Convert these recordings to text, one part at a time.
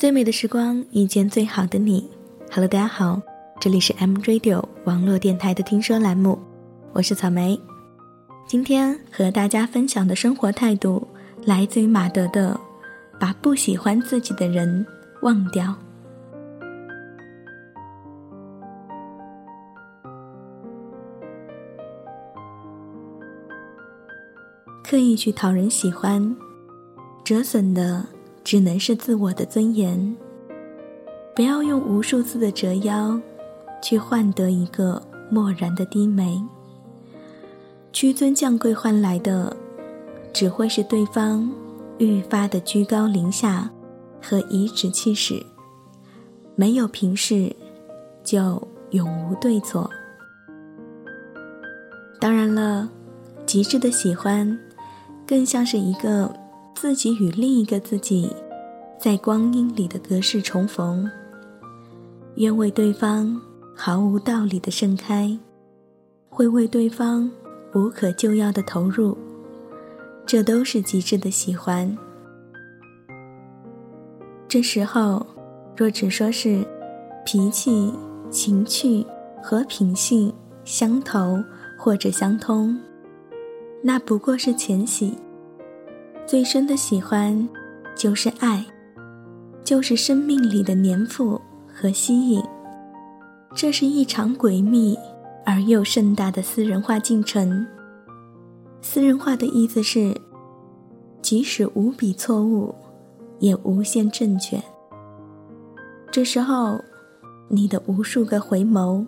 最美的时光，遇见最好的你。Hello，大家好，这里是 M Radio 网络电台的听说栏目，我是草莓。今天和大家分享的生活态度，来自于马德的“把不喜欢自己的人忘掉”。刻意去讨人喜欢，折损的。只能是自我的尊严。不要用无数次的折腰，去换得一个漠然的低眉。屈尊降贵换来的，只会是对方愈发的居高临下和颐指气使。没有平视，就永无对错。当然了，极致的喜欢，更像是一个。自己与另一个自己，在光阴里的隔世重逢，愿为对方毫无道理的盛开，会为对方无可救药的投入，这都是极致的喜欢。这时候，若只说是脾气、情趣和品性相投或者相通，那不过是浅喜。最深的喜欢，就是爱，就是生命里的粘附和吸引。这是一场诡秘而又盛大的私人化进程。私人化的意思是，即使无比错误，也无限正确。这时候，你的无数个回眸，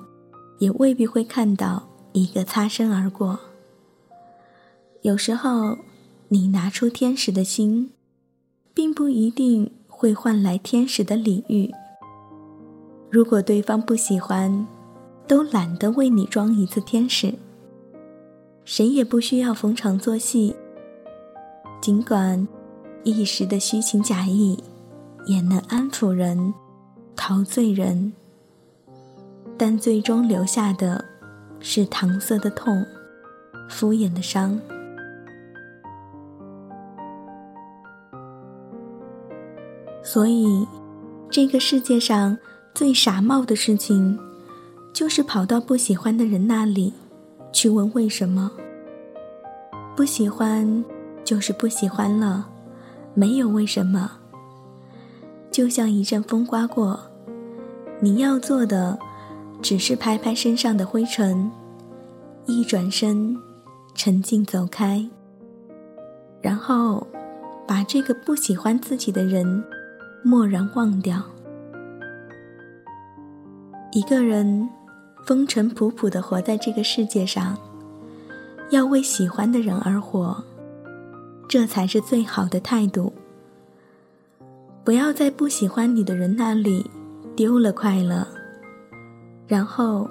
也未必会看到一个擦身而过。有时候。你拿出天使的心，并不一定会换来天使的礼遇。如果对方不喜欢，都懒得为你装一次天使。谁也不需要逢场作戏。尽管一时的虚情假意，也能安抚人、陶醉人，但最终留下的，是搪塞的痛、敷衍的伤。所以，这个世界上最傻帽的事情，就是跑到不喜欢的人那里，去问为什么。不喜欢就是不喜欢了，没有为什么。就像一阵风刮过，你要做的，只是拍拍身上的灰尘，一转身，沉静走开，然后把这个不喜欢自己的人。蓦然忘掉，一个人风尘仆仆的活在这个世界上，要为喜欢的人而活，这才是最好的态度。不要在不喜欢你的人那里丢了快乐，然后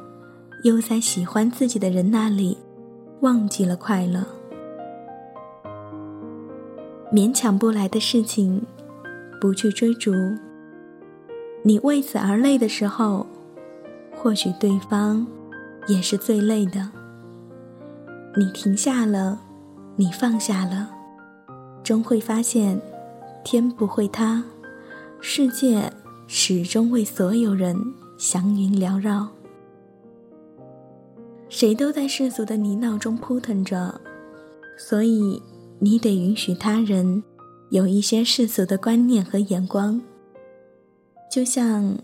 又在喜欢自己的人那里忘记了快乐。勉强不来的事情。不去追逐，你为此而累的时候，或许对方也是最累的。你停下了，你放下了，终会发现，天不会塌，世界始终为所有人祥云缭绕。谁都在世俗的泥淖中扑腾着，所以你得允许他人。有一些世俗的观念和眼光，就像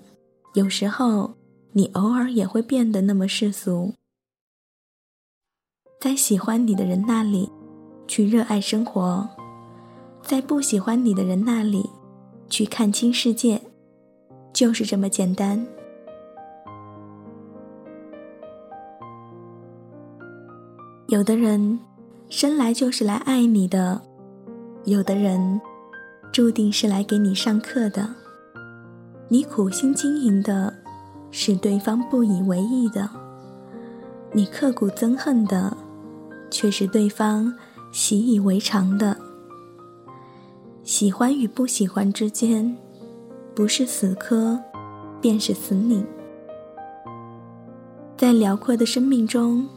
有时候你偶尔也会变得那么世俗，在喜欢你的人那里去热爱生活，在不喜欢你的人那里去看清世界，就是这么简单。有的人生来就是来爱你的。有的人，注定是来给你上课的。你苦心经营的，是对方不以为意的；你刻骨憎恨的，却是对方习以为常的。喜欢与不喜欢之间，不是死磕，便是死拧。在辽阔的生命中，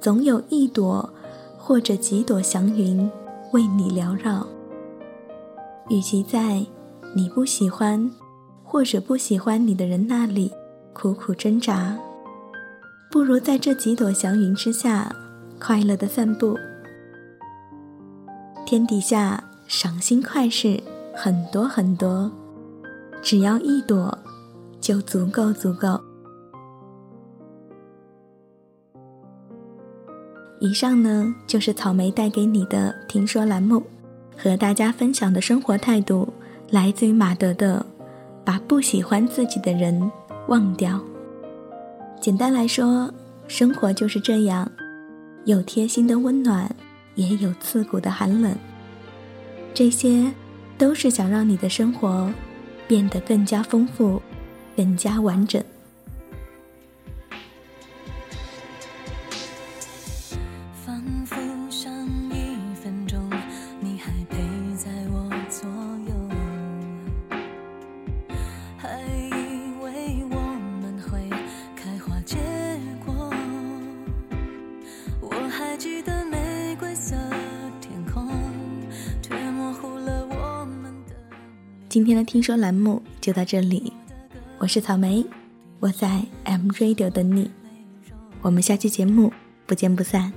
总有一朵或者几朵祥云。为你缭绕，与其在你不喜欢或者不喜欢你的人那里苦苦挣扎，不如在这几朵祥云之下快乐的散步。天底下赏心快事很多很多，只要一朵就足够足够。以上呢就是草莓带给你的听说栏目，和大家分享的生活态度来自于马德的“把不喜欢自己的人忘掉”。简单来说，生活就是这样，有贴心的温暖。也有刺骨的寒冷，这些都是想让你的生活变得更加丰富、更加完整。今天的听说栏目就到这里，我是草莓，我在 M Radio 等你，我们下期节目不见不散。